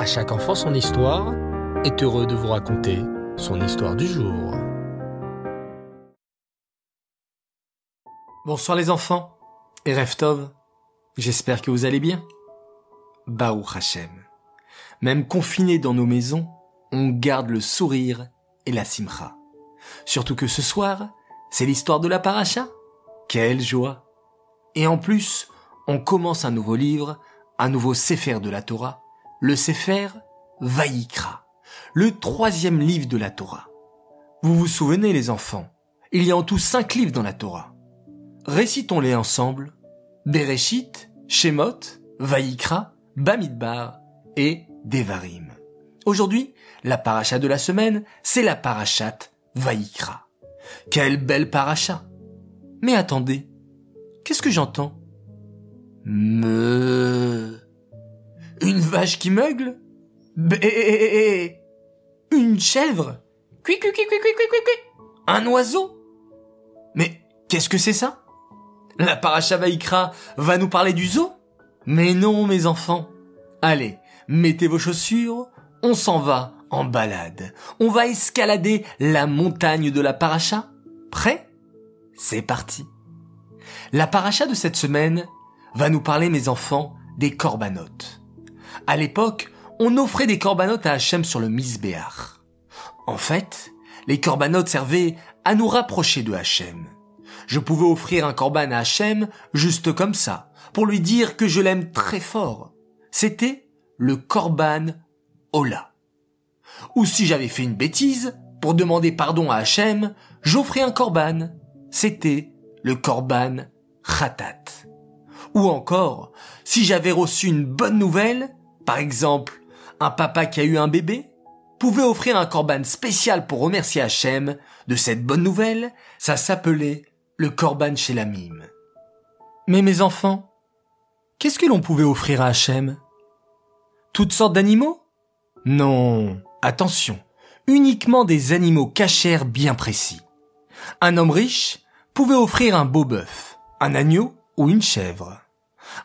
À chaque enfant son histoire est heureux de vous raconter son histoire du jour. Bonsoir les enfants et Reftov, j'espère que vous allez bien. Baou Hashem. Même confinés dans nos maisons, on garde le sourire et la simcha. Surtout que ce soir, c'est l'histoire de la paracha. Quelle joie Et en plus, on commence un nouveau livre, un nouveau Sefer de la Torah, le Sefer Vaïkra, le troisième livre de la Torah. Vous vous souvenez les enfants, il y a en tout cinq livres dans la Torah. Récitons-les ensemble. Bereshit, Shemot, Vaïkra, Bamidbar et Devarim. Aujourd'hui, la paracha de la semaine, c'est la parachat Vaïkra. Quelle belle paracha Mais attendez, qu'est-ce que j'entends? Me... Une vache qui meugle? Bé... Une chèvre? Cui, cui, cui, cui, cui, cui, cui. Un oiseau? Mais qu'est-ce que c'est ça? La paracha Vaïkra va nous parler du zoo? Mais non, mes enfants. Allez, mettez vos chaussures, on s'en va en balade. On va escalader la montagne de la paracha. Prêt? C'est parti. La paracha de cette semaine va nous parler, mes enfants, des corbanotes. À l'époque, on offrait des corbanotes à Hachem sur le Misbéach. En fait, les corbanotes servaient à nous rapprocher de Hachem. Je pouvais offrir un corban à Hachem juste comme ça, pour lui dire que je l'aime très fort. C'était le korban Ola. Ou si j'avais fait une bêtise, pour demander pardon à Hachem, j'offrais un korban. C'était le korban Khatat. Ou encore, si j'avais reçu une bonne nouvelle, par exemple, un papa qui a eu un bébé, pouvait offrir un korban spécial pour remercier Hachem de cette bonne nouvelle, ça s'appelait le korban Shelamim. Mais mes enfants, qu'est-ce que l'on pouvait offrir à Hachem? Toutes sortes d'animaux? Non, attention, uniquement des animaux cachers bien précis. Un homme riche pouvait offrir un beau bœuf, un agneau ou une chèvre.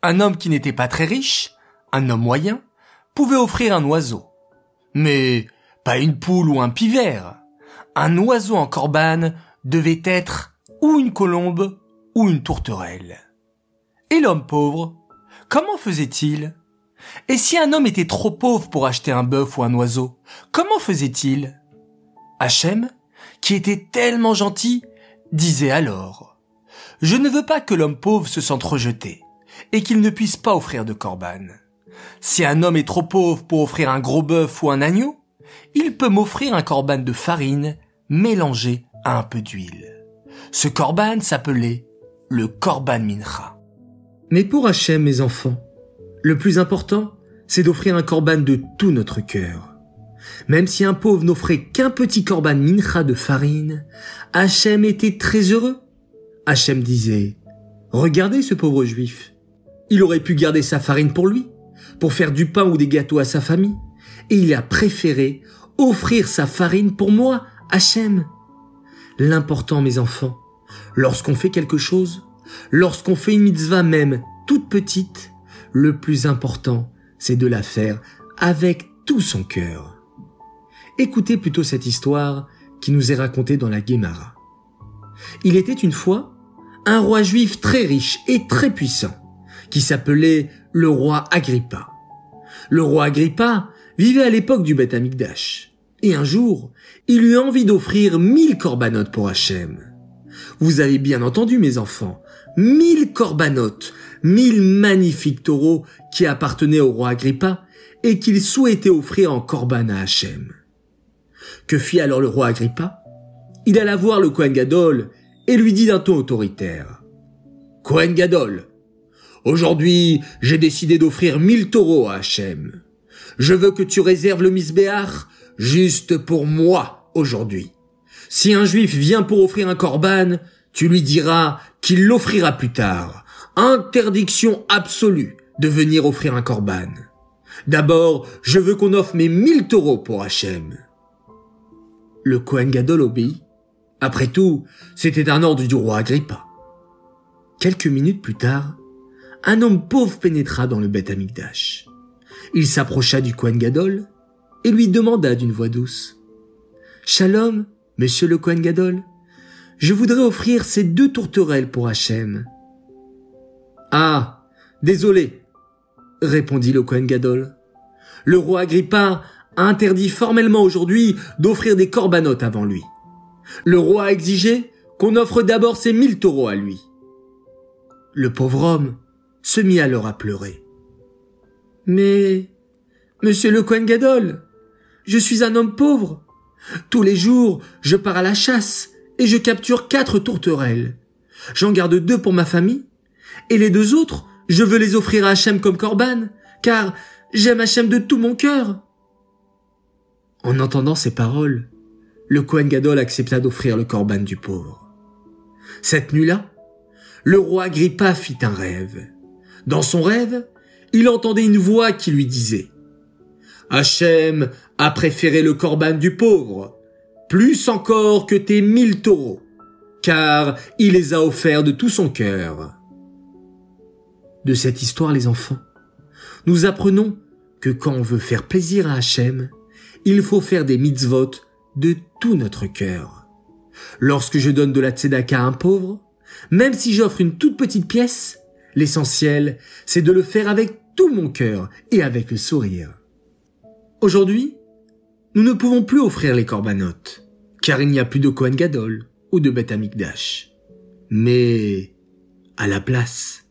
Un homme qui n'était pas très riche, un homme moyen, pouvait offrir un oiseau. Mais pas une poule ou un pivert. Un oiseau en corban devait être ou une colombe ou une tourterelle. Et l'homme pauvre, comment faisait-il? Et si un homme était trop pauvre pour acheter un bœuf ou un oiseau, comment faisait-il? Hachem, qui était tellement gentil, disait alors Je ne veux pas que l'homme pauvre se sente rejeté et qu'il ne puisse pas offrir de corban. Si un homme est trop pauvre pour offrir un gros bœuf ou un agneau, il peut m'offrir un corban de farine mélangé à un peu d'huile. Ce corban s'appelait le corban mincha. Mais pour Hachem, mes enfants, le plus important, c'est d'offrir un corban de tout notre cœur. Même si un pauvre n'offrait qu'un petit corban mincha de farine, Hachem était très heureux. Hachem disait, regardez ce pauvre juif. Il aurait pu garder sa farine pour lui, pour faire du pain ou des gâteaux à sa famille, et il a préféré offrir sa farine pour moi, Hachem. L'important, mes enfants, lorsqu'on fait quelque chose, lorsqu'on fait une mitzvah même toute petite, le plus important, c'est de la faire avec tout son cœur. Écoutez plutôt cette histoire qui nous est racontée dans la Guémara. Il était une fois un roi juif très riche et très puissant, qui s'appelait le roi Agrippa. Le roi Agrippa vivait à l'époque du Beth Amikdash. Et un jour, il eut envie d'offrir mille corbanotes pour Hachem. Vous avez bien entendu, mes enfants, mille corbanotes, mille magnifiques taureaux qui appartenaient au roi Agrippa et qu'il souhaitait offrir en corban à Hachem. Que fit alors le roi Agrippa? Il alla voir le Kohen Gadol et lui dit d'un ton autoritaire. Kohen Gadol, aujourd'hui j'ai décidé d'offrir mille taureaux à Hachem. Je veux que tu réserves le misbéach juste pour moi aujourd'hui. Si un juif vient pour offrir un corban, tu lui diras qu'il l'offrira plus tard. Interdiction absolue de venir offrir un corban. D'abord, je veux qu'on offre mes mille taureaux pour Hachem. Le Kohen Gadol obéit. Après tout, c'était un ordre du roi Agrippa. Quelques minutes plus tard, un homme pauvre pénétra dans le Beth Amikdash. Il s'approcha du Kohen Gadol et lui demanda d'une voix douce. Shalom, monsieur le Kohen Gadol. Je voudrais offrir ces deux tourterelles pour Hachem. Ah, désolé, répondit le Kohen Gadol. Le roi Agrippa a interdit formellement aujourd'hui d'offrir des corbanotes avant lui. Le roi a exigé qu'on offre d'abord ses mille taureaux à lui. Le pauvre homme se mit alors à pleurer. Mais, monsieur le Kohen Gadol, je suis un homme pauvre. Tous les jours, je pars à la chasse et je capture quatre tourterelles. J'en garde deux pour ma famille et les deux autres, je veux les offrir à Hachem comme corban, car j'aime Hachem de tout mon cœur. En entendant ces paroles, le Kohen Gadol accepta d'offrir le corban du pauvre. Cette nuit-là, le roi Agrippa fit un rêve. Dans son rêve, il entendait une voix qui lui disait Hachem a préféré le corban du pauvre, plus encore que tes mille taureaux, car il les a offerts de tout son cœur. De cette histoire, les enfants, nous apprenons que quand on veut faire plaisir à Hachem, il faut faire des mitzvot de tout notre cœur. Lorsque je donne de la tzedaka à un pauvre, même si j'offre une toute petite pièce, l'essentiel, c'est de le faire avec tout mon cœur et avec le sourire. Aujourd'hui, nous ne pouvons plus offrir les corbanotes, car il n'y a plus de Kohen Gadol ou de Beth Amikdash. Mais, à la place,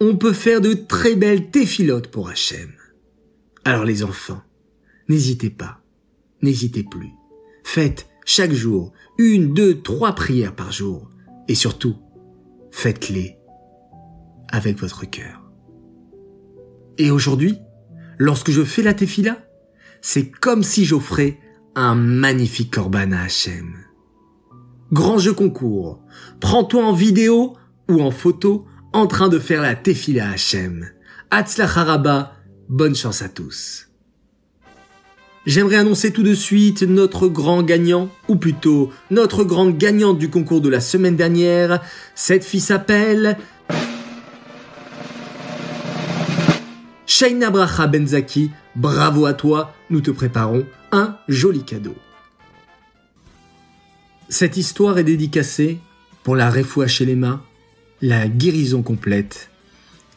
on peut faire de très belles téphilotes pour Hachem. Alors les enfants, n'hésitez pas, n'hésitez plus. Faites chaque jour une, deux, trois prières par jour. Et surtout, faites-les avec votre cœur. Et aujourd'hui, lorsque je fais la tefila, c'est comme si j'offrais un magnifique korban à Hachem. Grand jeu concours. Prends-toi en vidéo ou en photo en train de faire la tefila à Hachem. Haraba, bonne chance à tous. J'aimerais annoncer tout de suite notre grand gagnant, ou plutôt notre grande gagnante du concours de la semaine dernière. Cette fille s'appelle Shaina Bracha Benzaki, bravo à toi, nous te préparons un joli cadeau. Cette histoire est dédicacée pour la Refoua Shelema, la guérison complète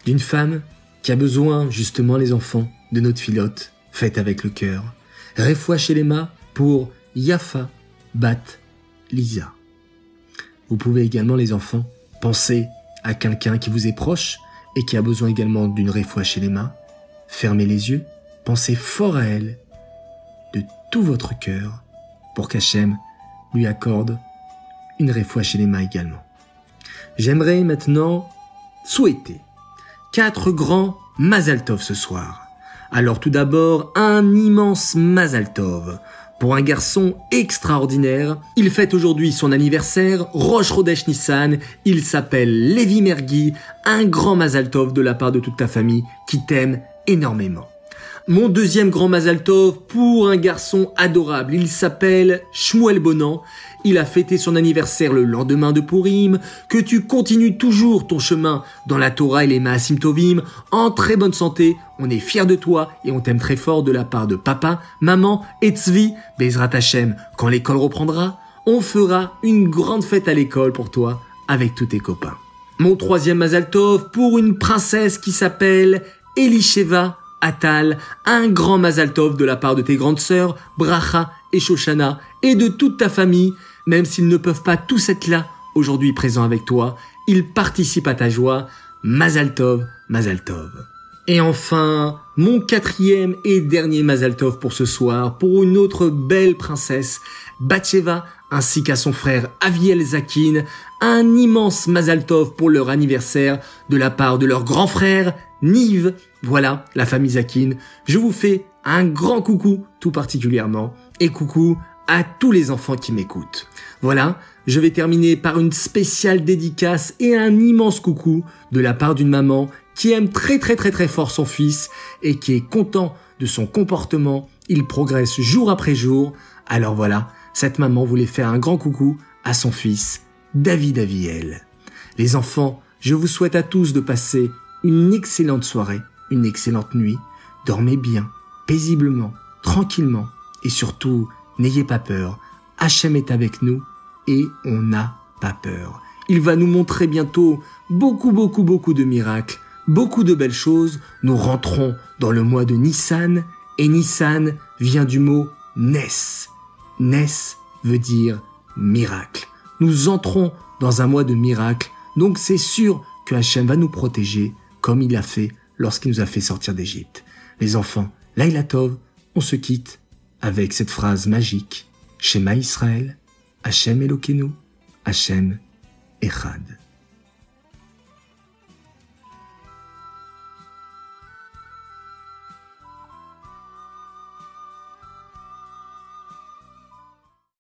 d'une femme qui a besoin, justement les enfants, de notre filote, faite avec le cœur. Refoua Shelema pour Yafa Bat Lisa. Vous pouvez également, les enfants, penser à quelqu'un qui vous est proche et qui a besoin également d'une Refoua Shelema Fermez les yeux, pensez fort à elle, de tout votre cœur, pour qu'Hachem lui accorde une réfoua chez les mains également. J'aimerais maintenant souhaiter quatre grands Mazaltov ce soir. Alors tout d'abord, un immense Mazaltov pour un garçon extraordinaire. Il fête aujourd'hui son anniversaire, Roche Rodesh Nissan. Il s'appelle Levi Mergui, un grand Mazaltov de la part de toute ta famille qui t'aime énormément. Mon deuxième grand Mazaltov pour un garçon adorable. Il s'appelle Shmuel Bonan. Il a fêté son anniversaire le lendemain de Purim. Que tu continues toujours ton chemin dans la Torah et les Maasim Tovim en très bonne santé. On est fiers de toi et on t'aime très fort de la part de papa, maman et Tzvi. Bezrat Hashem, quand l'école reprendra, on fera une grande fête à l'école pour toi avec tous tes copains. Mon troisième Mazaltov pour une princesse qui s'appelle Elisheva Atal, un grand Mazaltov de la part de tes grandes sœurs, Bracha et Shoshana, et de toute ta famille, même s'ils ne peuvent pas tous être là aujourd'hui présents avec toi, ils participent à ta joie. Mazaltov, Mazaltov. Et enfin, mon quatrième et dernier Mazaltov pour ce soir, pour une autre belle princesse, Batsheva, ainsi qu'à son frère Aviel Zakin, un immense Mazaltov pour leur anniversaire de la part de leur grand frère Nive. Voilà, la famille Zakin. Je vous fais un grand coucou tout particulièrement et coucou à tous les enfants qui m'écoutent. Voilà, je vais terminer par une spéciale dédicace et un immense coucou de la part d'une maman qui aime très très très très fort son fils et qui est content de son comportement. Il progresse jour après jour. Alors voilà, cette maman voulait faire un grand coucou à son fils, David Aviel. Les enfants, je vous souhaite à tous de passer une excellente soirée, une excellente nuit, dormez bien, paisiblement, tranquillement, et surtout, n'ayez pas peur. Hachem est avec nous et on n'a pas peur. Il va nous montrer bientôt beaucoup, beaucoup, beaucoup de miracles, beaucoup de belles choses. Nous rentrons dans le mois de Nissan et Nissan vient du mot Nes. Nes veut dire miracle. Nous entrons dans un mois de miracle, donc c'est sûr que Hachem va nous protéger comme il l'a fait lorsqu'il nous a fait sortir d'Égypte. Les enfants, Laila Tov, on se quitte avec cette phrase magique. Shema Israël, Hachem Elokeinu, Hachem Echad.